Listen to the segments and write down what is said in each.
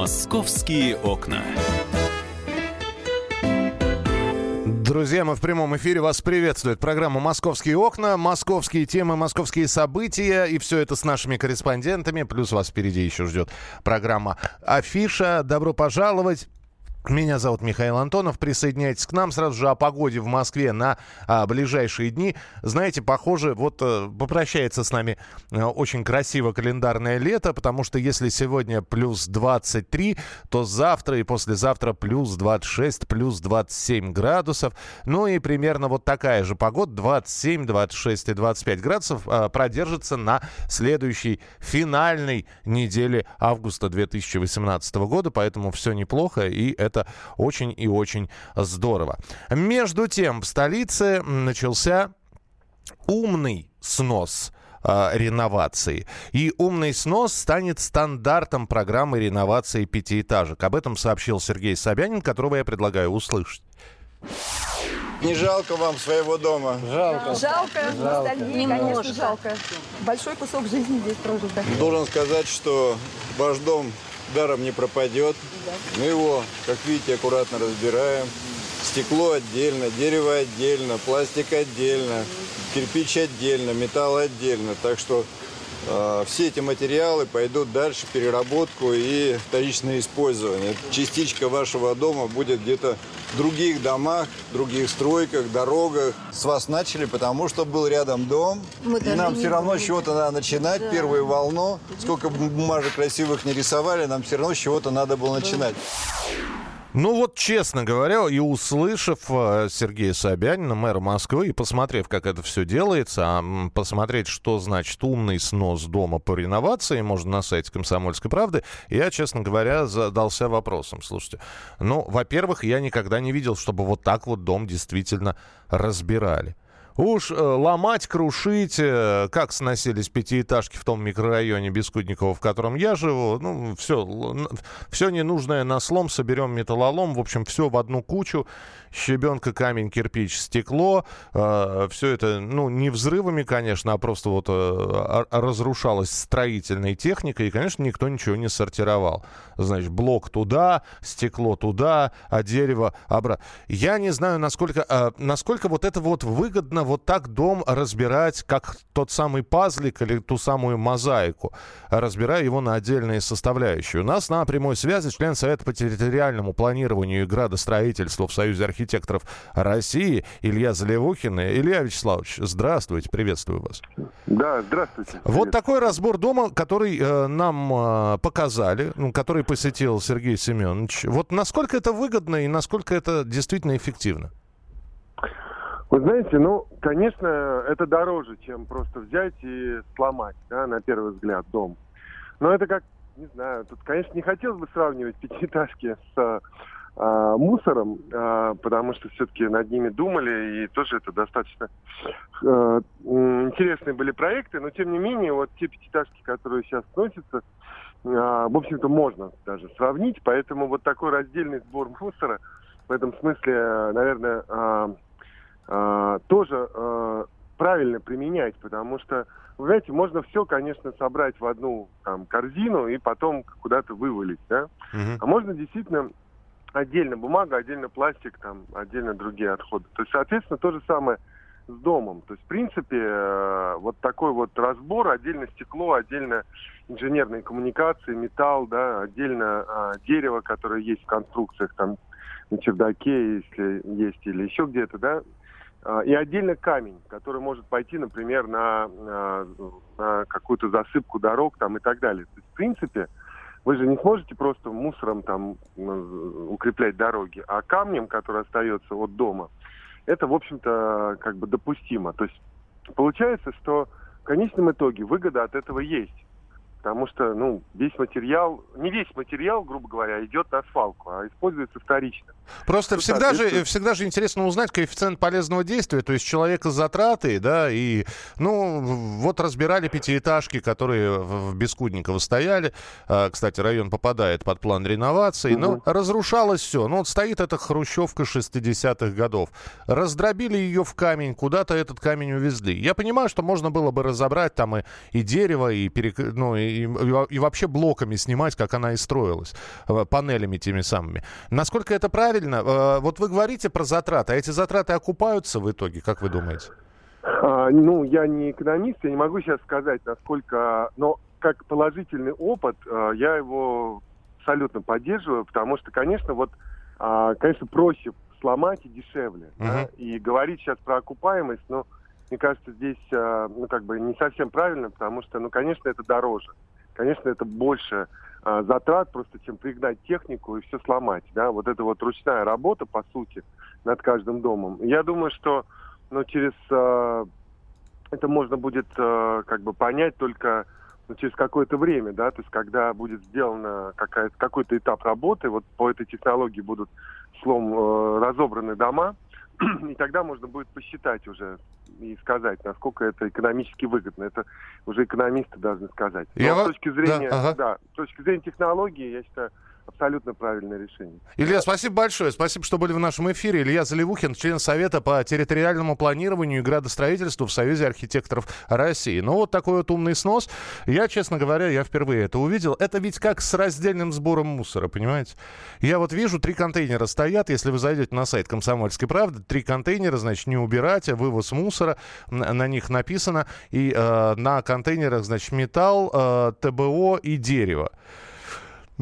Московские окна. Друзья, мы в прямом эфире вас приветствует программа «Московские окна», московские темы, московские события, и все это с нашими корреспондентами, плюс вас впереди еще ждет программа «Афиша». Добро пожаловать! Меня зовут Михаил Антонов. Присоединяйтесь к нам сразу же о погоде в Москве на а, ближайшие дни. Знаете, похоже, вот а, попрощается с нами а, очень красиво календарное лето, потому что если сегодня плюс 23, то завтра и послезавтра плюс 26, плюс 27 градусов. Ну и примерно вот такая же погода, 27, 26 и 25 градусов, а, продержится на следующей финальной неделе августа 2018 года. Поэтому все неплохо и это это очень и очень здорово. Между тем, в столице начался умный снос э, реновации. И умный снос станет стандартом программы реновации пятиэтажек. Об этом сообщил Сергей Собянин, которого я предлагаю услышать. Не жалко вам своего дома? Жалко. Жалко, Жалко. конечно, жалко. Большой кусок жизни здесь прожит. да. Должен сказать, что ваш дом даром не пропадет. Мы его, как видите, аккуратно разбираем. Стекло отдельно, дерево отдельно, пластик отдельно, кирпич отдельно, металл отдельно. Так что все эти материалы пойдут дальше в переработку и вторичное использование. Частичка вашего дома будет где-то в других домах, других стройках, дорогах. С вас начали, потому что был рядом дом. Мы и нам все равно с чего-то надо начинать, Да. первую волну. Сколько бумажек красивых не рисовали, нам все равно с чего-то надо было начинать. Ну вот, честно говоря, и услышав э, Сергея Собянина, мэра Москвы, и посмотрев, как это все делается, а посмотреть, что значит умный снос дома по реновации, можно на сайте «Комсомольской правды», я, честно говоря, задался вопросом. Слушайте, ну, во-первых, я никогда не видел, чтобы вот так вот дом действительно разбирали. Уж э, ломать, крушить, э, как сносились пятиэтажки в том микрорайоне Бескудникова, в котором я живу, ну, все, все ненужное на слом, соберем металлолом, в общем, все в одну кучу, щебенка, камень, кирпич, стекло, все это, ну, не взрывами, конечно, а просто вот э, а- разрушалось строительной техникой, и, конечно, никто ничего не сортировал. Значит, блок туда, стекло туда, а дерево обратно. Я не знаю, насколько, э, насколько вот это вот выгодно вот так дом разбирать, как тот самый пазлик или ту самую мозаику, разбирая его на отдельные составляющие. У нас на прямой связи член Совета по территориальному планированию и градостроительству в Союзе архитекторов России Илья Заливухин. Илья Вячеславович, здравствуйте, приветствую вас. Да, здравствуйте. Вот такой разбор дома, который э, нам э, показали, который посетил Сергей Семенович. Вот насколько это выгодно и насколько это действительно эффективно? Вы знаете, ну, конечно, это дороже, чем просто взять и сломать, да, на первый взгляд, дом. Но это как, не знаю, тут, конечно, не хотелось бы сравнивать пятиэтажки с а, мусором, а, потому что все-таки над ними думали, и тоже это достаточно э, интересные были проекты, но тем не менее, вот те пятиэтажки, которые сейчас сносятся, а, в общем-то, можно даже сравнить, поэтому вот такой раздельный сбор мусора в этом смысле, э, наверное, а, тоже э, правильно применять, потому что, вы знаете, можно все, конечно, собрать в одну там, корзину и потом куда-то вывалить, да? А можно действительно отдельно бумага, отдельно пластик, там, отдельно другие отходы. То есть, соответственно, то же самое с домом. То есть, в принципе, э, вот такой вот разбор, отдельно стекло, отдельно инженерные коммуникации, металл, да, отдельно а, дерево, которое есть в конструкциях, там, на чердаке, если есть, или еще где-то, да, а, и отдельно камень, который может пойти, например, на, на- на какую-то засыпку дорог там и так далее. То есть, в принципе, вы же не сможете просто мусором там укреплять дороги, а камнем, который остается от дома, это, в общем-то, как бы допустимо. То есть получается, что в конечном итоге выгода от этого есть. Потому что, ну, весь материал, не весь материал, грубо говоря, идет на свалку, а используется вторично. Просто Ну, всегда же, всегда же интересно узнать коэффициент полезного действия, то есть человека затраты, да, и, ну, вот разбирали пятиэтажки, которые в Бескудниково стояли, А, кстати, район попадает под план реновации, но Мгм. разрушалось все, ну, вот стоит эта хрущевка 60-х годов, раздробили ее в камень, куда-то этот камень увезли. Я понимаю, что можно было бы разобрать там и, и дерево, и, перек- ну, и, и, и вообще блоками снимать, как она и строилась, э, панелями теми самыми. Насколько это правильно? Э, вот вы говорите про затраты, а эти затраты окупаются в итоге, как вы думаете? А, ну, я не экономист, я не могу сейчас сказать, насколько... Но как положительный опыт, а, я его абсолютно поддерживаю, потому что, конечно, вот, а, конечно, проще сломать и дешевле. Uh-huh. Да? И говорить сейчас про окупаемость, но мне кажется, здесь, а, ну, как бы не совсем правильно, потому что, ну, конечно, это дороже. Конечно, это больше а, затрат просто, чем пригнать технику и все сломать, да. Вот это вот ручная работа, по сути, над каждым домом. Я думаю, что, ну, через... А, это можно будет, а, как бы, понять только ну, через какое-то время, да, то есть когда будет сделана какая какой-то этап работы, вот по этой технологии будут слом э, разобраны дома, и тогда можно будет посчитать уже и сказать, насколько это экономически выгодно. Это уже экономисты должны сказать. Но Я... с точки зрения, да, ага. да, с точки зрения технологии, я считаю, абсолютно правильное решение. Илья, спасибо большое. Спасибо, что были в нашем эфире. Илья Заливухин, член Совета по территориальному планированию и градостроительству в Союзе архитекторов России. Ну, вот такой вот умный снос. Я, честно говоря, я впервые это увидел. Это ведь как с раздельным сбором мусора, понимаете? Я вот вижу, три контейнера стоят. Если вы зайдете на сайт «Комсомольской правды», три контейнера, значит, не убирать, а вывоз мусора. На них написано. И э, на контейнерах, значит, металл, э, ТБО и дерево.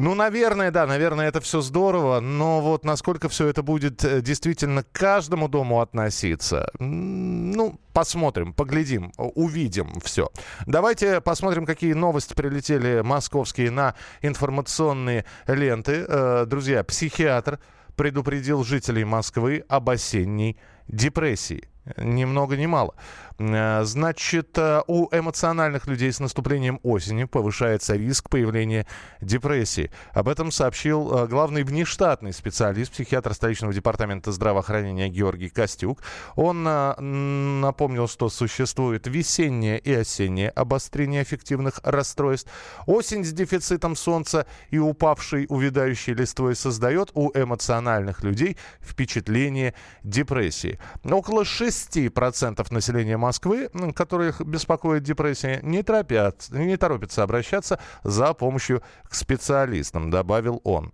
Ну, наверное, да, наверное, это все здорово, но вот насколько все это будет э, действительно к каждому дому относиться, ну, посмотрим, поглядим, увидим все. Давайте посмотрим, какие новости прилетели московские на информационные ленты. Э, друзья, психиатр предупредил жителей Москвы об осенней депрессии. Ни много ни мало. Э, значит, э, у эмоциональных людей с наступлением осени повышается риск появления депрессии. Об этом сообщил э, главный внештатный специалист, психиатр столичного департамента здравоохранения Георгий Костюк. Он напомнил, что существует весеннее и осеннее обострение аффективных расстройств. Осень с дефицитом солнца и упавшей увядающей листвой создает у эмоциональных людей впечатление депрессии. Около 6% населения Москвы которых беспокоит депрессия, не, торопят, не торопятся обращаться за помощью к специалистам, добавил он.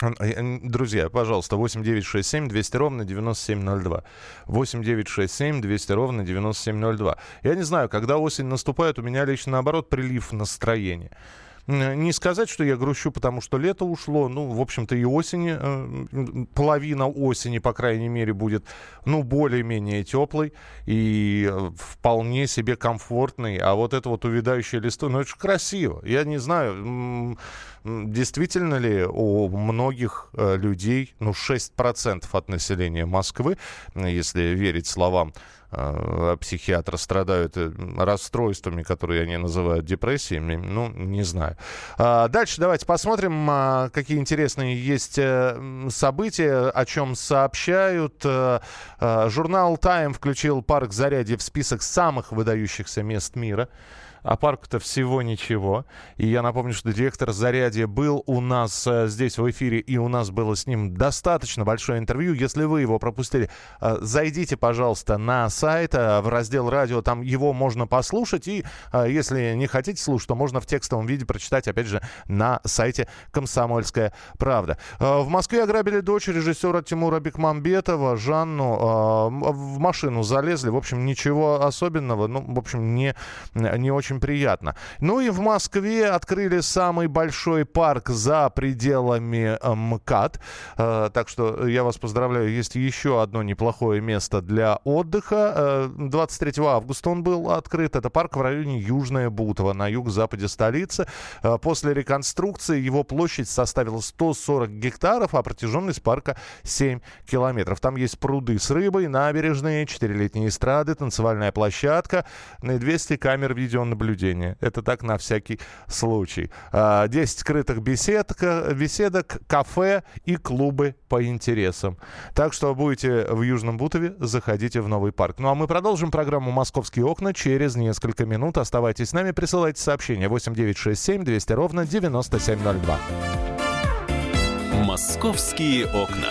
Э, друзья, пожалуйста, 8967 200 ровно 9702. 8967 200 ровно 9702. Я не знаю, когда осень наступает, у меня лично наоборот прилив настроения. Не сказать, что я грущу, потому что лето ушло. Ну, в общем-то, и осени, э, половина осени, по крайней мере, будет, ну, более-менее теплой и э, вполне себе комфортной. А вот это вот увядающее листво, ну, это же красиво. Я не знаю, действительно ли у многих э, людей, ну, 6% от населения Москвы, если верить словам психиатра страдают э, расстройствами, которые они называют депрессиями, ну, не знаю. А, дальше давайте посмотрим, а, какие интересные есть события, о чем сообщают. Журнал Time включил парк Зарядье в список самых выдающихся мест мира а парку-то всего ничего. И я напомню, что директор Зарядье был у нас э, здесь в эфире, и у нас было с ним достаточно большое интервью. Если вы его пропустили, э, зайдите, пожалуйста, на сайт, э, в раздел радио, там его можно послушать. И если не хотите слушать, то можно в текстовом виде прочитать, опять же, на сайте «Комсомольская правда». В Москве ограбили дочь режиссера Тимура Бекмамбетова, Жанну. В машину залезли. В общем, ничего особенного. Ну, в общем, не, не очень очень приятно. Ну и в Москве открыли самый большой парк за пределами э, МКАД. Э, так что я вас поздравляю, есть еще одно неплохое место для отдыха. 23 э, августа он был открыт. Это парк в районе Южная Бутово на юг-западе столицы. После реконструкции его площадь составила 140 гектаров, а протяженность парка 7 километров. Там есть пруды с рыбой, набережные, четырехлетние эстрады, танцевальная площадка, 200 камер видеонаблюдения наблюдения. Это так на всякий случай. 10 а, скрытых беседок, беседок, кафе и клубы по интересам. Так что будете в Южном Бутове, заходите в новый парк. Ну а мы продолжим программу «Московские окна» через несколько минут. Оставайтесь с нами, присылайте сообщения 8967 200 ровно 9702. «Московские окна».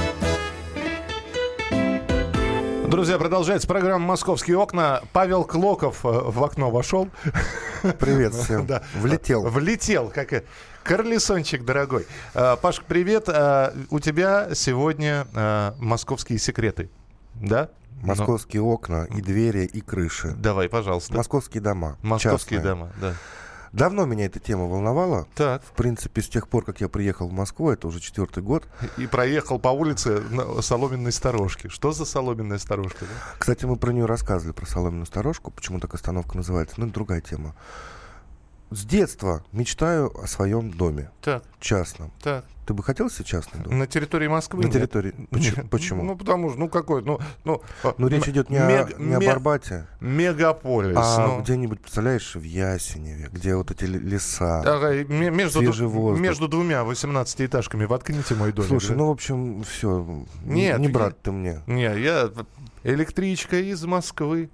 Друзья, продолжается программа «Московские окна». Павел Клоков э, в окно вошел. Привет всем. Да. Влетел. Влетел, как Карлисончик дорогой. Э, Пашка, привет. Э, У тебя сегодня московские секреты, да? Московские окна и двери, и крыши. Ну, давай, пожалуйста. Московские дома. Московские частные. дома, да. Давно меня эта тема волновала. Так. В принципе, с тех пор, как я приехал в Москву, это уже четвертый год. И проехал по улице на соломенной сторожке. Что за соломенная сторожка? да? Кстати, мы про нее рассказывали, про соломенную сторожку. Почему так остановка называется? Ну, это другая тема. С детства мечтаю о своем доме. Так, Частном. так. Ты бы хотел себе частный дом? На территории Москвы? На нет? территории. Почему? Нет. Почему? Ну, потому что, ну, какой, ну... Ну, Ну, речь идет не, мег- о, не о ме- Барбате, Мегаполис. а ну. где-нибудь, представляешь, в Ясеневе, где вот эти леса. Ага, между, между двумя 18-этажками воткните мой домик. Слушай, да? ну, в общем, все. Нет, не я- брат ты мне. Не, я электричка из Москвы.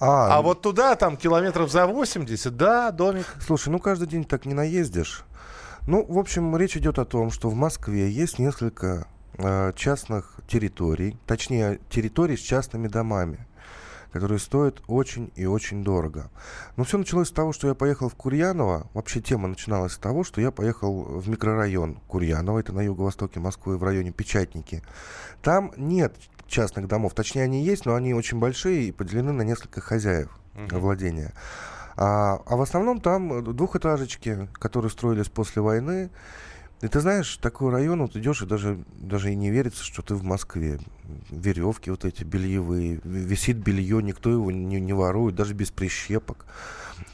А, А вот туда, там, километров за 80, да, домик. Слушай, ну каждый день так не наездишь. Ну, в общем, речь идет о том, что в Москве есть несколько э, частных территорий, точнее, территорий с частными домами, которые стоят очень и очень дорого. Но все началось с того, что я поехал в Курьяново. Вообще тема начиналась с того, что я поехал в микрорайон Курьяново, это на юго-востоке Москвы, в районе Печатники. Там нет частных домов, точнее, они есть, но они очень большие и поделены на несколько хозяев владения. А, а в основном там двухэтажечки, которые строились после войны. И ты знаешь, такой район, вот идешь, и даже, даже и не верится, что ты в Москве. Веревки вот эти бельевые, висит белье, никто его не, не ворует, даже без прищепок.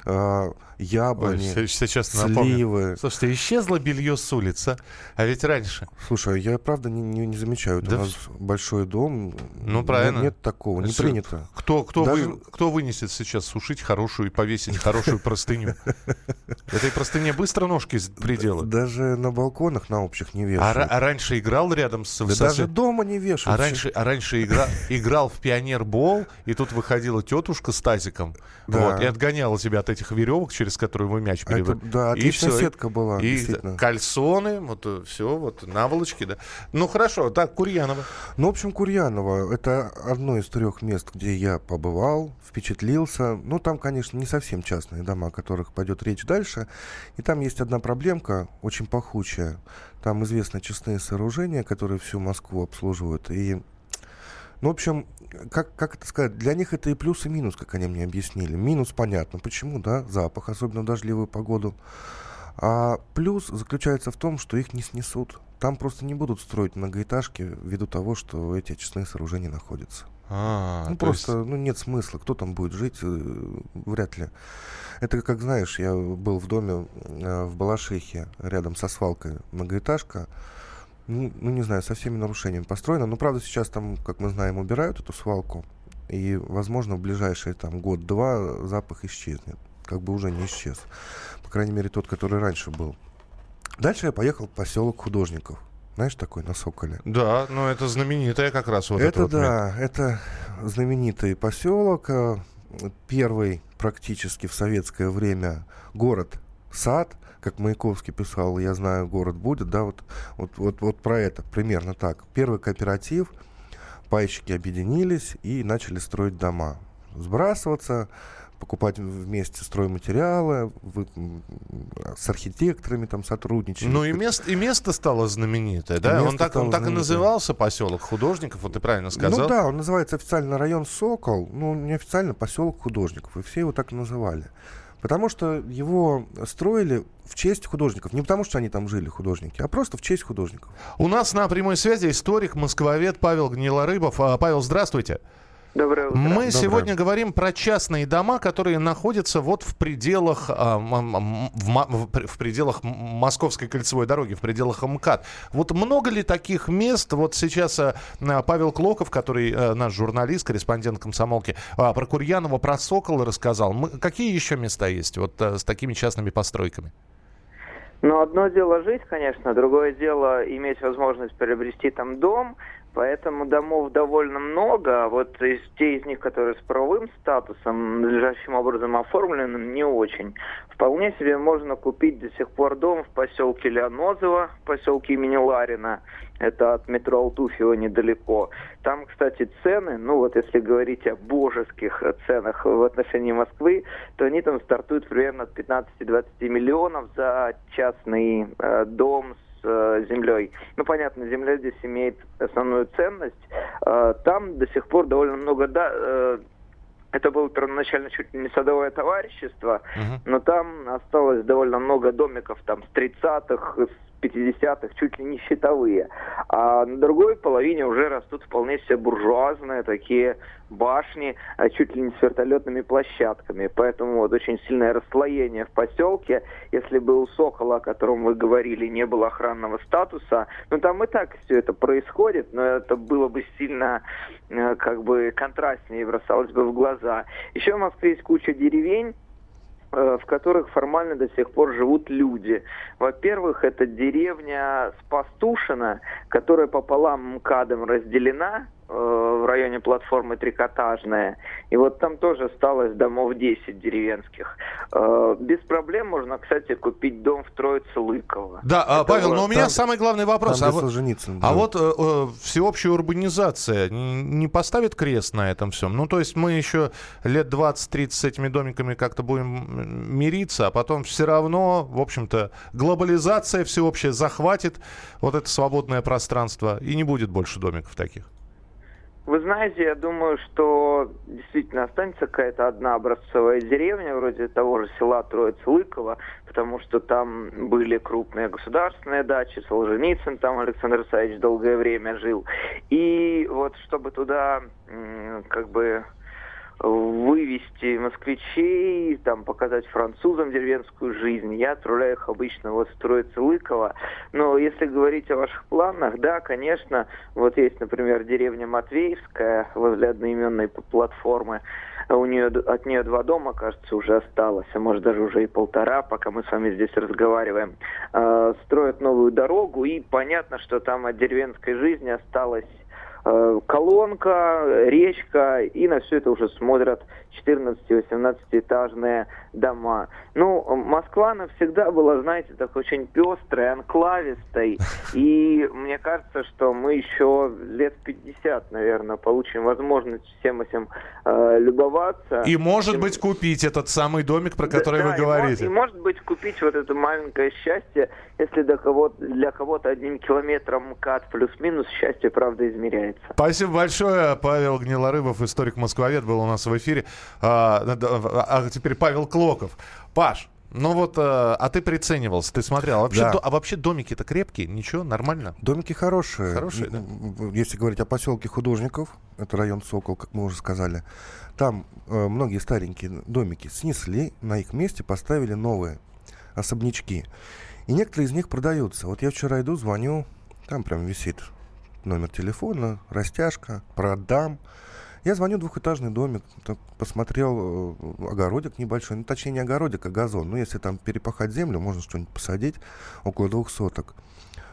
А, Ой, яблони, се- сейчас напомню. сливы. Слушайте, исчезло белье с улицы, а ведь раньше. Слушай, я правда не, не, не замечаю. Да у нас большой дом. Ну, Нет- правильно. Нет, такого, не Всё. принято. Кто, кто, Даже- вы, кто вынесет сейчас сушить хорошую и повесить хорошую простыню? Этой простыне быстро ножки приделают. Даже на балконах на общих не А, вешают. ра- а раньше играл рядом с... Да сосед- даже дома не вешают. А раньше, а раньше игра, играл в пионербол, и тут выходила тетушка с тазиком, Да. вот, и отгоняла тебя от этих веревок, через которые вы мяч А это, переводили. да, отличная и- сетка была, И кальсоны, вот все, вот наволочки, да. Ну хорошо, так, Курьянова. Ну, в общем, Курьяново – это одно из трех мест, где я побывал, впечатлился. Ну, там, конечно, не совсем частные дома, о которых пойдет речь дальше. И там есть одна проблемка, очень пахучая. Там известны частные сооружения, которые всю Москву обслуживают. И, ну, в общем, как, как это сказать, для них это и плюс, и минус, как они мне объяснили. Минус понятно, почему, да, запах, особенно в дождливую погоду. А плюс заключается в том, что их не снесут. Там просто не будут строить многоэтажки ввиду того, что эти очистные сооружения находятся. А, ну то просто, есть- ну нет смысла. Кто там будет жить, э, вряд ли. Это как знаешь, я был в доме э, в Балашихе, рядом со свалкой, многоэтажка. Ну, ну, не знаю, со всеми нарушениями построена. Но, правда, сейчас там, как мы знаем, убирают эту свалку. И, возможно, в ближайшие там год-два запах исчезнет. Как бы уже не исчез. По крайней мере, тот, который раньше был. Дальше я поехал в поселок художников. Знаешь, такой на Соколе. Да, но это знаменитая как раз вот это, это вот да, это знаменитый поселок, э, первый практически в советское время город-сад, как Маяковский писал, я знаю, город будет, да, вот, вот, вот, вот про это, примерно так. Первый кооператив, пайщики объединились и начали строить дома. Сбрасываться, покупать вместе стройматериалы, вы- с архитекторами там сотрудничать. Ну и место, и место стало знаменитое, да? Он так, он так и назывался поселок художников, вот ты правильно сказал. Ну да, он называется официально район Сокол, ну неофициально поселок художников, и все его так и называли. Потому что его строили в честь художников. Не потому, что они там жили, художники, а просто в честь художников. У нас на прямой связи историк, москвовед Павел Гнилорыбов. А, Павел, здравствуйте. Доброе утро. Мы Доброе. сегодня говорим про частные дома, которые находятся вот в пределах, а, в, пределах Московской кольцевой дороги, в пределах МКАД. Вот много ли таких мест? Вот сейчас а, Павел Клоков, который а, наш журналист, корреспондент комсомолки, про Курьянова, про Сокола рассказал. Мы- какие еще места есть вот с такими частными постройками? Ну, одно дело жить, конечно, другое дело иметь возможность приобрести там дом, поэтому домов довольно много, а вот из, те из них, которые с правовым статусом, надлежащим образом оформленным, не очень. Вполне себе можно купить до сих пор дом в поселке Леонозово, поселке имени Ларина, это от метро Алтуфьево недалеко. Там, кстати, цены, ну вот если говорить о божеских ценах в отношении Москвы, то они там стартуют примерно от 15-20 миллионов за частный э, дом с э, землей. Ну, понятно, земля здесь имеет основную ценность. Э, там до сих пор довольно много... Да, э, это было первоначально чуть ли не садовое товарищество, но там осталось довольно много домиков там с 30-х, с 50-х, чуть ли не щитовые. А на другой половине уже растут вполне себе буржуазные такие башни, а чуть ли не с вертолетными площадками. Поэтому вот очень сильное расслоение в поселке. Если бы у Сокола, о котором вы говорили, не было охранного статуса, ну там и так все это происходит, но это было бы сильно э, как бы контрастнее бросалось бы в глаза. Еще в Москве есть куча деревень, в которых формально до сих пор живут люди. Во-первых, это деревня Спастушина, которая пополам МКАДом разделена э, в районе платформы Трикотажная. И вот там тоже осталось домов 10 деревенских. Э, Без проблем можно, кстати, купить дом в Троице Лыково. Да, а, Это Павел, вот но у меня там- самый главный вопрос. Там А вот, Солженицын, а да. вот э, э, всеобщая урбанизация не поставит крест на этом всем? Ну, то есть мы еще лет 20-30 с этими домиками как-то будем мириться, а потом все равно, в общем-то, глобализация всеобщая захватит вот это свободное пространство, и не будет больше домиков таких. Вы знаете, я думаю, что действительно останется какая-то одна образцовая деревня, вроде того же села Троиц-Лыково, потому что там были крупные государственные дачи, Солженицын там Александр Исаевич долгое время жил. И вот чтобы туда как бы вывести москвичей, там показать французам деревенскую жизнь. Я отправляю их обычно вот в Троице Лыково. Но если говорить о ваших планах, да, конечно, вот есть, например, деревня Матвеевская возле одноименной платформы. У нее от нее два дома, кажется, уже осталось, а может даже уже и полтора, пока мы с вами здесь разговариваем. Э, строят новую дорогу, и понятно, что там от деревенской жизни осталось колонка, речка, и на все это уже смотрят 14-18 этажные дома. Ну, Москва навсегда была, знаете, так очень пестрой, анклавистой, и мне кажется, что мы еще лет 50, наверное, получим возможность всем этим э, любоваться. И, может быть, купить этот самый домик, про да, который да, вы и мо- говорите. И, может быть, купить вот это маленькое счастье, если для кого-то, для кого-то одним километром МКАД плюс-минус счастье, правда, измеряется. Спасибо большое. Павел Гнилорыбов, историк-москвовед, был у нас в эфире. А, а теперь Павел Клоков. Паш, ну вот, э, а ты приценивался, ты смотрел. А вообще, Да. до- а вообще домики-то крепкие? Ничего, нормально? Домики хорошие. Хорошие, да? Если говорить о поселке художников, это район Сокол, как мы уже сказали, там э, многие старенькие домики снесли, на их месте поставили новые особнячки. И некоторые из них продаются. Вот я вчера иду, звоню, там прям висит номер телефона, растяжка, продам. Я звоню двухэтажный домик, посмотрел э, огородик небольшой, ну точнее не огородик, а газон. Ну если там перепахать землю, можно что-нибудь посадить, около двух соток.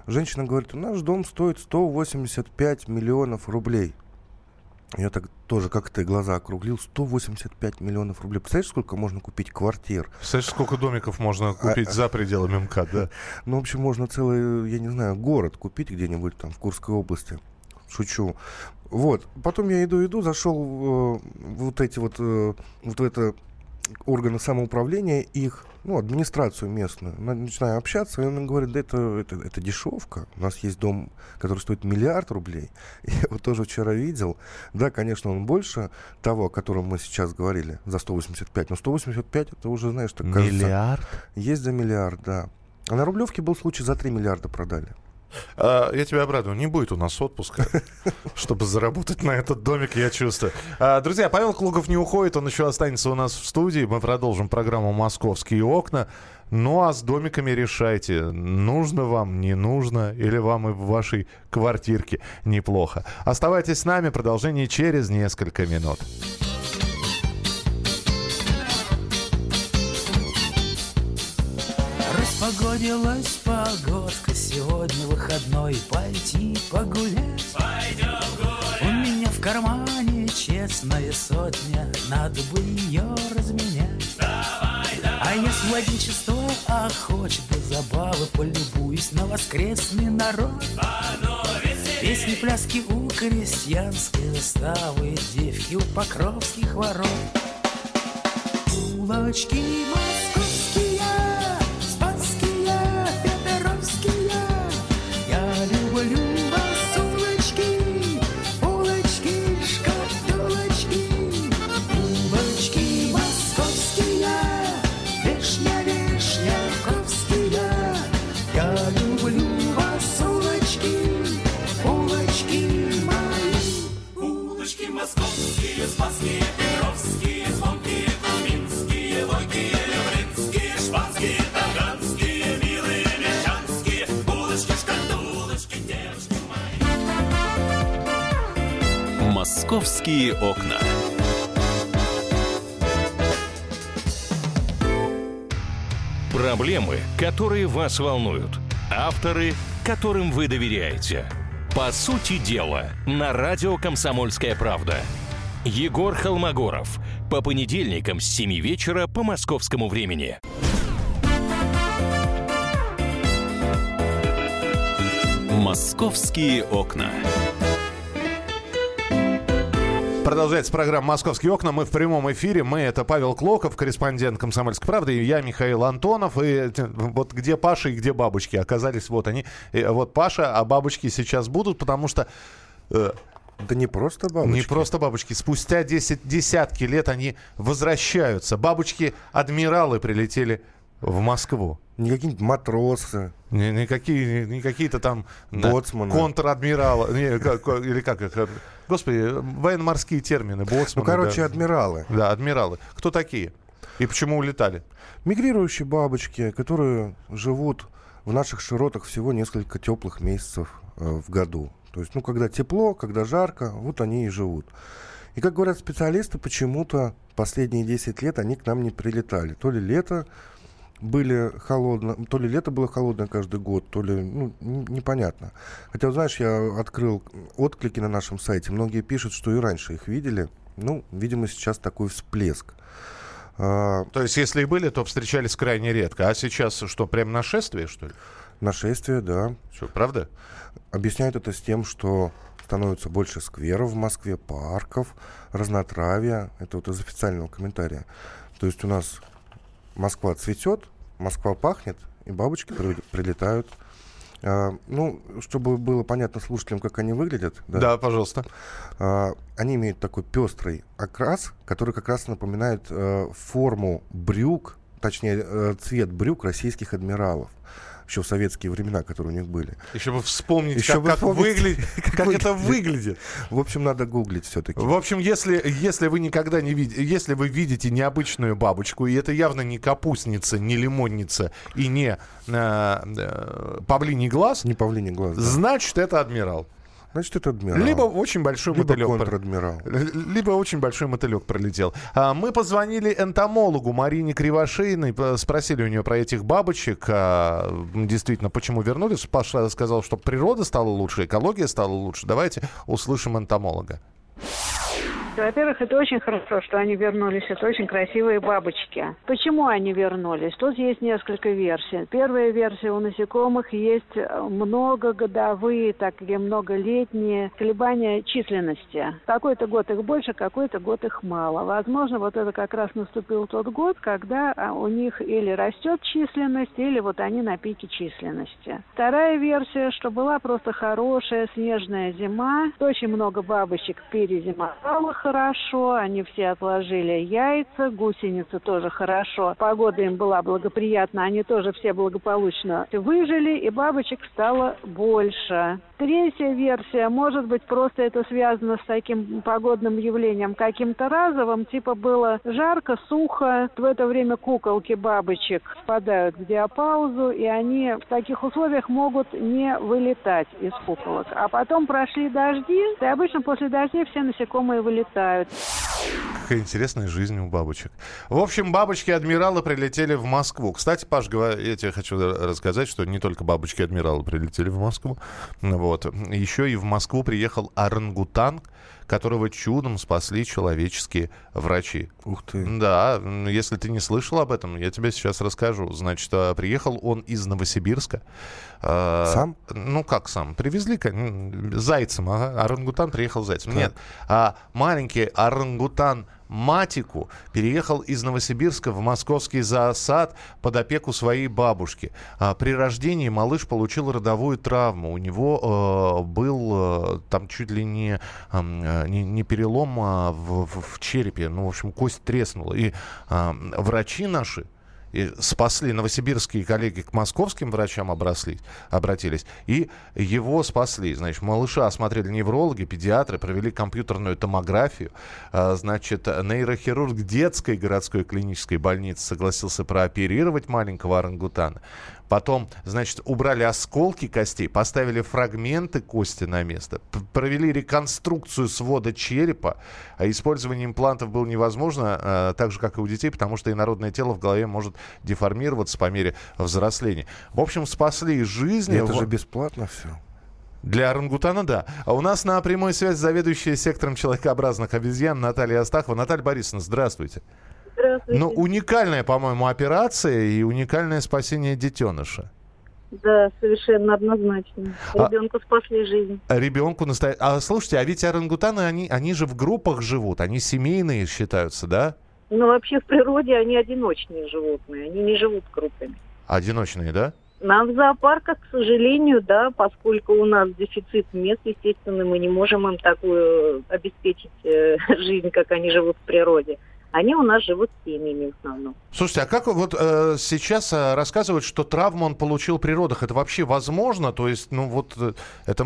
Женщина говорит, наш дом стоит 185 миллионов рублей. Я так тоже как ты глаза округлил. 185 миллионов рублей. Представляешь, сколько можно купить квартир? Представляешь, сколько домиков можно А, купить за пределами МКАД, да? Ну, в общем, можно целый, я не знаю, город купить где-нибудь там в Курской области. Шучу. Вот. Потом я иду, иду, зашел э, вот эти вот, э, вот это органы самоуправления, их, ну, администрацию местную. На- Начинаю общаться, и он говорит, да это, это, это дешевка. У нас есть дом, который стоит миллиард рублей. Я его тоже вчера видел. Да, конечно, он больше того, о котором мы сейчас говорили, за 185. Но 185 это уже, знаешь, так кажется... Миллиард? Есть за миллиард, да. А на Рублевке был случай, за 3 миллиарда продали. А, я тебя обрадую, не будет у нас отпуска, чтобы заработать на этот домик, я чувствую. А, друзья, Павел Клугов не уходит, он еще останется у нас в студии. Мы продолжим программу «Московские окна». Ну а с домиками решайте, нужно вам, не нужно, или вам и в вашей квартирке неплохо. Оставайтесь с нами, продолжение через несколько минут. Распогодилась погодка, сегодня выходной, пойти погулять. Пойдем гулять. У меня в кармане честная сотня, надо бы ее разменять. Давай, давай. А если одинчество охочет до забавы, полюбуюсь на воскресный народ. Песни, пляски у крестьянской заставы, девки у покровских ворот. Улочки московские, «Московские окна». Проблемы, которые вас волнуют. Авторы, которым вы доверяете. По сути дела, на радио «Комсомольская правда». Егор Холмогоров. По понедельникам с 7 вечера по московскому времени. «Московские окна». Продолжается программа «Московские окна». Мы в прямом эфире. Мы — это Павел Клоков, корреспондент «Комсомольской правды», и я, Михаил Антонов. И э, вот где Паша и где бабочки оказались, вот они. И вот Паша, а бабочки сейчас будут, потому что... э, Да не просто бабочки. Не просто бабочки. Спустя 10, десятки лет они возвращаются. Бабочки-адмиралы прилетели в Москву. Не какие-нибудь матросы. Не, не какие, не какие-то там да, Боцманы. контр-адмиралы. Не, или как их? Господи, военно-морские термины. Боцманы. Ну, короче, да. адмиралы. Да, адмиралы. Кто такие? И почему улетали? Мигрирующие бабочки, которые живут в наших широтах всего несколько теплых месяцев э, в году. То есть, ну, когда тепло, когда жарко, вот они и живут. И, как говорят специалисты, почему-то последние 10 лет они к нам не прилетали. То ли лето были холодно, то ли лето было холодное каждый год, то ли, ну, непонятно. Хотя, вот знаешь, я открыл отклики на нашем сайте, многие пишут, что и раньше их видели. Ну, видимо, сейчас такой всплеск. А, То есть, если и были, то встречались крайне редко. А сейчас что, прям нашествие, что ли? Нашествие, да. Что, правда? Объясняют это с тем, что становится больше скверов в Москве, парков, разнотравья. Это вот из официального комментария. То есть у нас Москва цветет, Москва пахнет, и бабочки при- прилетают. А, ну, чтобы было понятно слушателям, как они выглядят. Да, пожалуйста. А, они имеют такой пестрый окрас, который как раз напоминает э, форму брюк, точнее, э, цвет брюк российских адмиралов. Еще в советские времена, которые у них были. Еще бы вспомнить, Еще как, бы как вспомнить, выглядит, как это выглядит. В общем, надо гуглить все-таки. В общем, если, если вы никогда не видите, если вы видите необычную бабочку, и это явно не капустница, не лимонница и не э, э, павлиний глаз, Не павлиний глаз. да. значит, это адмирал. Значит, это адмирал. Либо очень большой Либо мотылек. контр-адмирал. Либо очень большой мотылек пролетел. А, Мы позвонили энтомологу Марине Кривошеиной, п- спросили у нее про этих бабочек, а, действительно, почему вернулись. Паша сказал, что природа стала лучше, экология стала лучше. Давайте услышим энтомолога. Во-первых, это очень хорошо, что они вернулись. Это очень красивые бабочки. Почему они вернулись? Тут есть несколько версий. Первая версия у насекомых есть многогодовые, так или многолетние колебания численности. Какой-то год их больше, какой-то год их мало. Возможно, вот это как раз наступил тот год, когда а, у них или растет численность, или вот они на пике численности. Вторая версия, что была просто хорошая снежная зима, очень много бабочек перезимовало, хорошо, они все отложили яйца, гусеницы тоже хорошо. Погода им была благоприятна, они тоже все благополучно выжили, и бабочек стало больше. Третья версия, может быть, просто это связано с таким погодным явлением каким-то разовым, типа было жарко, сухо, в это время куколки бабочек впадают в диапаузу, и они в таких условиях могут не вылетать из куколок. А потом прошли дожди, и обычно после дождей все насекомые вылетают. episode. Какая интересная жизнь у бабочек. В общем, бабочки-адмиралы прилетели в Москву. Кстати, Паш, я тебе хочу рассказать, что не только бабочки-адмиралы прилетели в Москву. Вот. Еще и в Москву приехал орангутанг, которого чудом спасли человеческие врачи. Ух ты. Да, если ты не слышал об этом, я тебе сейчас расскажу. Значит, а, приехал он из Новосибирска. А, сам? Ну, как сам? Привезли зайцем. Ага. Орангутан приехал зайцем. Так. Нет, а маленький орангутан Матику переехал из Новосибирска в московский зоосад под опеку своей бабушки. А при рождении малыш получил родовую травму. У него э, был э, там чуть ли не, э, не, не перелом а в, в, в черепе. Ну, в общем, кость треснула. И э, врачи наши, и спасли. Новосибирские коллеги к московским врачам обросли, обратились, и его спасли. Значит, малыша осмотрели неврологи, педиатры, провели компьютерную томографию. А, значит, нейрохирург детской городской клинической больницы согласился прооперировать маленького орангутана. Потом, значит, убрали осколки костей, поставили фрагменты кости на место, провели реконструкцию свода черепа. А использование имплантов было невозможно, э, так же, как и у детей, потому что инородное тело в голове может деформироваться по мере взросления. В общем, спасли жизни. Это же бесплатно все. Для орангутана, да. А у нас на прямой связи заведующая сектором человекообразных обезьян Наталья Астахова. Наталья Борисовна, здравствуйте. Здравствуйте. Но уникальная, по-моему, операция и уникальное спасение детеныша. Да, совершенно однозначно. Ребенку а, спасли жизнь. Ребенку настоя... А слушайте, а ведь орангутаны, они, они же в группах живут, они семейные считаются, да? Ну, вообще в природе они одиночные животные, они не живут группами. Одиночные, да? Нам в зоопарках, к сожалению, да, поскольку у нас дефицит мест, естественно, мы не можем им такую обеспечить э, жизнь, как они живут в природе они у нас живут семьями в основном. Слушайте, а как вот э, сейчас э, рассказывают, что травму он получил при родах? Это вообще возможно? То есть, ну вот, э, это,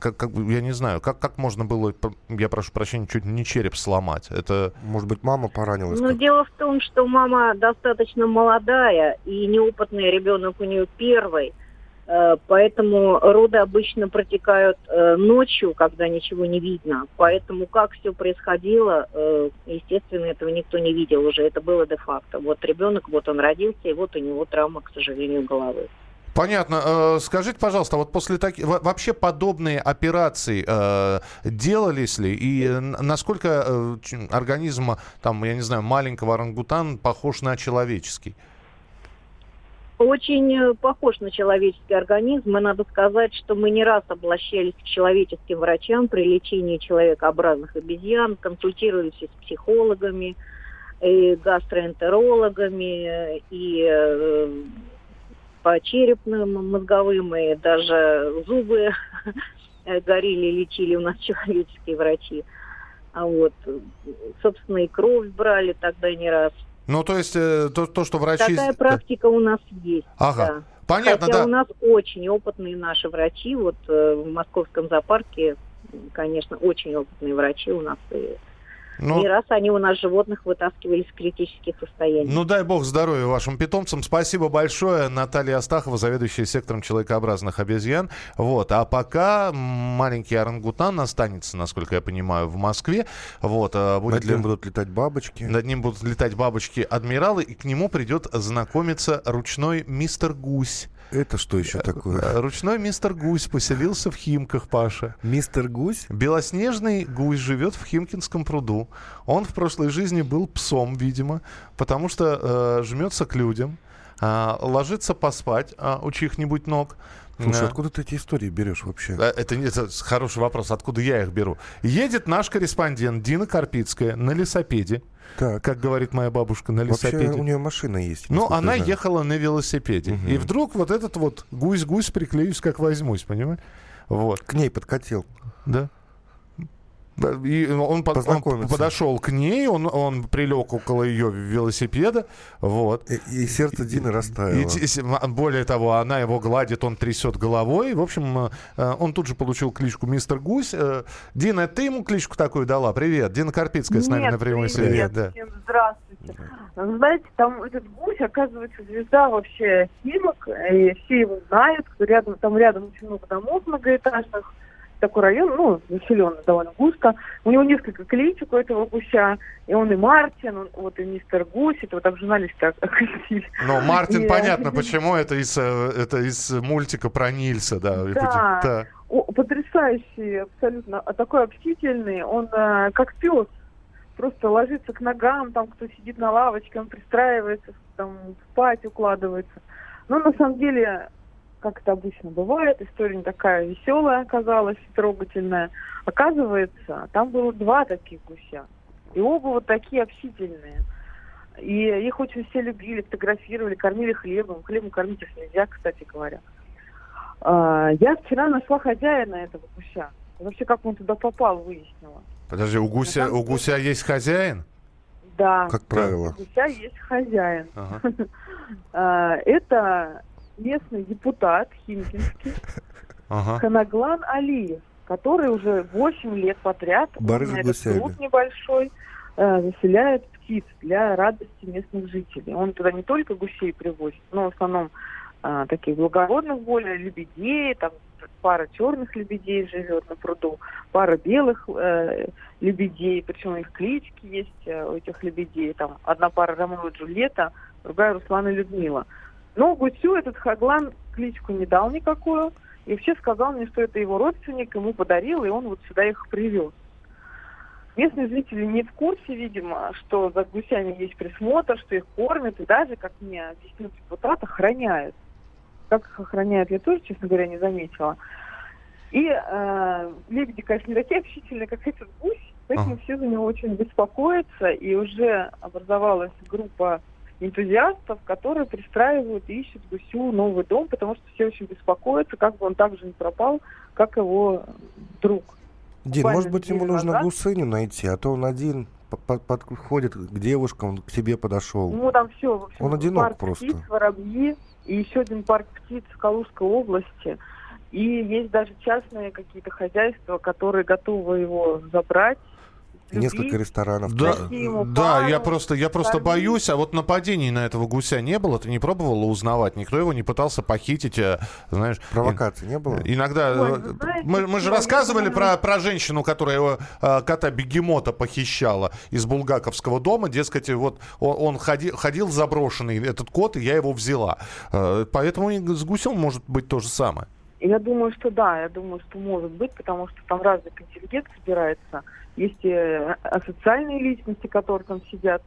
как, как, я не знаю, как, как можно было, я прошу прощения, чуть не череп сломать? Это... Может быть, мама поранилась? Ну, дело в том, что мама достаточно молодая, и неопытный ребенок у нее первый – поэтому роды обычно протекают э, ночью, когда ничего не видно. Поэтому как все происходило, э, естественно, этого никто не видел уже. Это было де-факто. Вот ребенок, вот он родился, и вот у него травма, к сожалению, головы. Понятно. Скажите, пожалуйста, вот после таких вообще подобные операции э, делались ли и насколько э, организм, там, я не знаю, маленького орангутана похож на человеческий? Очень э, похож на человеческий организм, и надо сказать, что мы не раз обращались к человеческим врачам при лечении человекообразных обезьян, консультировались с психологами, и гастроэнтерологами, и э, по черепным, мозговым, и даже зубы горели, лечили у нас человеческие врачи. А вот, собственно, и кровь брали тогда не раз. Ну, то есть э, то, то, что врачи... Такая практика у нас есть. Ага. Да. Понятно, Хотя да. у нас очень опытные наши врачи. Вот э, в московском зоопарке, конечно, очень опытные врачи у нас. И ну, Не раз они у нас животных вытаскивали из критических состояний. Ну, дай бог здоровья вашим питомцам. Спасибо большое. Наталья Астахова, заведующая сектором человекообразных обезьян. Вот. А пока маленький орангутан останется, насколько я понимаю, в Москве. Вот. А будет Над ним ли... будут летать бабочки. Над ним будут летать бабочки-адмиралы, и к нему придет знакомиться ручной мистер Гусь. Это что еще такое? Ручной мистер Гусь поселился в Химках, Паша. Мистер Гусь? Белоснежный гусь живет в Химкинском пруду. Он в прошлой жизни был псом, видимо, потому что э, жмется к людям, э, ложится поспать э, у чьих-нибудь ног. Слушай, откуда ты эти истории берешь вообще? Это, это хороший вопрос, откуда я их беру. Едет наш корреспондент Дина Карпицкая на лесопеде. Так. Как говорит моя бабушка, на лесопеде. Вообще у нее машина есть. Ну, она ехала на велосипеде. Угу. И вдруг вот этот вот гусь-гусь приклеюсь, как возьмусь, понимаешь? Вот. К ней подкатил. Да. И он, под- он подошел к ней, он, он прилег около ее велосипеда, вот. И, и сердце Дины растаяло. И, с- м, более того, она его гладит, он трясет головой. В общем, э, он тут же получил кличку Мистер Гусь. Э, Дина, ты ему кличку такую дала? Привет. Дина Карпицкая с нами Нет, на прямой привет связи. Да. всем здравствуйте. Вы знаете, там этот гусь, оказывается, звезда вообще снимок, и все его знают. Рядом, там рядом очень много домов многоэтажных. Такой район, ну, населенный довольно густо. У него несколько кличек у этого гуся. И он и Мартин, он, вот и мистер Гусь. Это вот так в журналисте окрестили. Ну, Мартин, И- понятно, почему. Это из, э, это из мультика про Нильса, да. Да. Да. О, потрясающий, абсолютно. А такой общительный. Он э, как пес. Просто ложится к ногам, там кто сидит на лавочке, он пристраивается, там спать укладывается. Но на самом деле, как это обычно бывает, история не такая веселая оказалась, трогательная. Оказывается, там было два таких гуся. И оба вот такие общительные. И их очень все любили, фотографировали, кормили хлебом. Хлебом кормить их нельзя, кстати говоря. А, Я вчера нашла хозяина этого гуся. Вообще, как он туда попал, выяснила. Подожди, у гуся, у гуся есть хозяин? Да, Как правило. у гуся есть хозяин. Ага. А, Это местный депутат Химкинский Ага. Ханаглан Алиев, который уже 8 лет подряд он Барыга на с этот пруд небольшой э, заселяет птиц для радости местных жителей. Он туда не только гусей привозит, но в основном а, таких благородных более лебедей, там пара черных лебедей живет на пруду, пара белых э, лебедей, причем их клички есть э, у этих лебедей. Там одна пара Ромео и Джульетта, другая Руслан и Людмила. Но гусю этот Хаглан кличку не дал никакую. И вообще сказал мне, что это его родственник, ему подарил, и он вот сюда их привез. Местные жители не в курсе, видимо, что за гусями есть присмотр, что их кормят, и даже, как мне объяснил депутат, охраняют. Как их охраняют, я тоже, честно говоря, не заметила. И э, лебеди, конечно, не такие общительные, как этот гусь, поэтому Ага. все за него очень беспокоятся, и уже образовалась группа энтузиастов, которые пристраивают и ищут гусю новый дом, потому что все очень беспокоятся, как бы он так же не пропал, как его друг. Дин, может быть, ему неделю нужно назад. гусыню найти, а то он один по- по- подходит к девушкам, к тебе подошел. Ну, там все, в общем, Он одинок парк просто. птиц, воробьи, и еще один парк птиц в Калужской области. И есть даже частные какие-то хозяйства, которые готовы его забрать. Несколько ресторанов. Да, ему да, пару, я просто, я просто кормить. боюсь, а вот нападений на этого гуся не было, ты не пробовала узнавать, никто его не пытался похитить, э, знаешь. Провокации не было? и- Иногда Ой, э, вы знаете, мы, мы же рассказывали про, про женщину, которая его, э, кота бегемота похищала из булгаковского дома, дескать, вот он, он ходи- ходил заброшенный этот кот, и я его взяла. Э, Поэтому и с гусем может быть то же самое. Я думаю, что да, я думаю, что может быть, потому что там разный контингент собирается. Есть и э, асоциальные личности, которые там сидят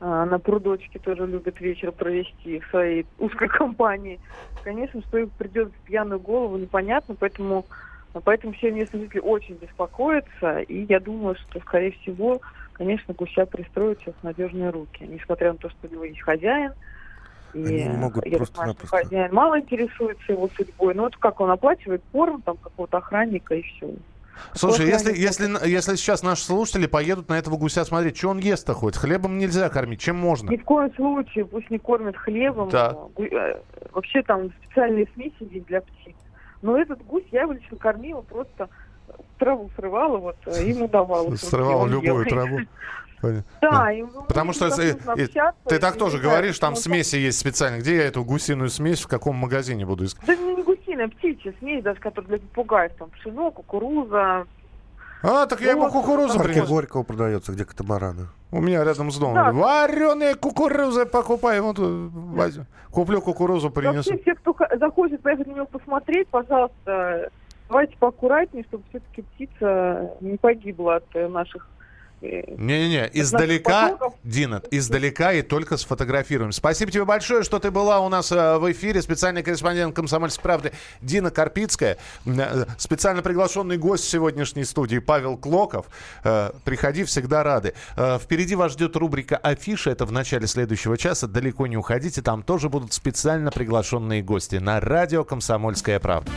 э, на прудочке, тоже любят вечер провести в своей узкой компании. Конечно, что их придет в пьяную голову, непонятно, поэтому, поэтому все местные жители очень беспокоятся, и я думаю, что, скорее всего, конечно, гуся пристроят сейчас в надежные руки, несмотря на то, что у него есть хозяин, и Они могут я так понимаю, что хозяин мало интересуется его судьбой. Ну вот как он оплачивает корм там какого-то охранника и все. Слушай, если, если, если сейчас наши слушатели поедут на этого гуся смотреть, что он ест-то хоть? Хлебом нельзя кормить, чем можно? Ни в коем случае пусть не кормят хлебом. Да. Э, Вообще там специальные смеси есть для птиц. Но этот гусь я его лично кормила, просто траву срывала, вот э, ему давала. с руки, Срывал он ел. любую траву. Понятно. Да, и Потому что э, э, общаться, ты и так тоже говоришь, там ну, смеси есть специально. Где я эту гусиную смесь в каком магазине буду искать? Да не гусиная, птичья смесь, даже которая для попугаев, там пшено, кукуруза. А, так я ему Вот, кукурузу В парке принес. Горького продается, где катамараны. У меня рядом с домом. Да. Вареные кукурузы покупаем. Вот, э, возьму. Куплю кукурузу, принесу. Вообще, все, кто захочет поехать на него посмотреть, пожалуйста, давайте поаккуратнее, чтобы все-таки птица не погибла от э, наших... Не-не-не, издалека, потоков. Дина, издалека и только сфотографируем. Спасибо тебе большое, что ты была у нас э, в эфире. Специальный корреспондент «Комсомольской правды» Дина Карпицкая. Э, Специально приглашенный гость сегодняшней студии Павел Клоков. Э, Приходи, всегда рады. Впереди вас ждет рубрика «Афиша». Это в начале следующего часа. Далеко не уходите. Там тоже будут специально приглашенные гости на радио «Комсомольская правда».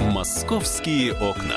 «Московские окна».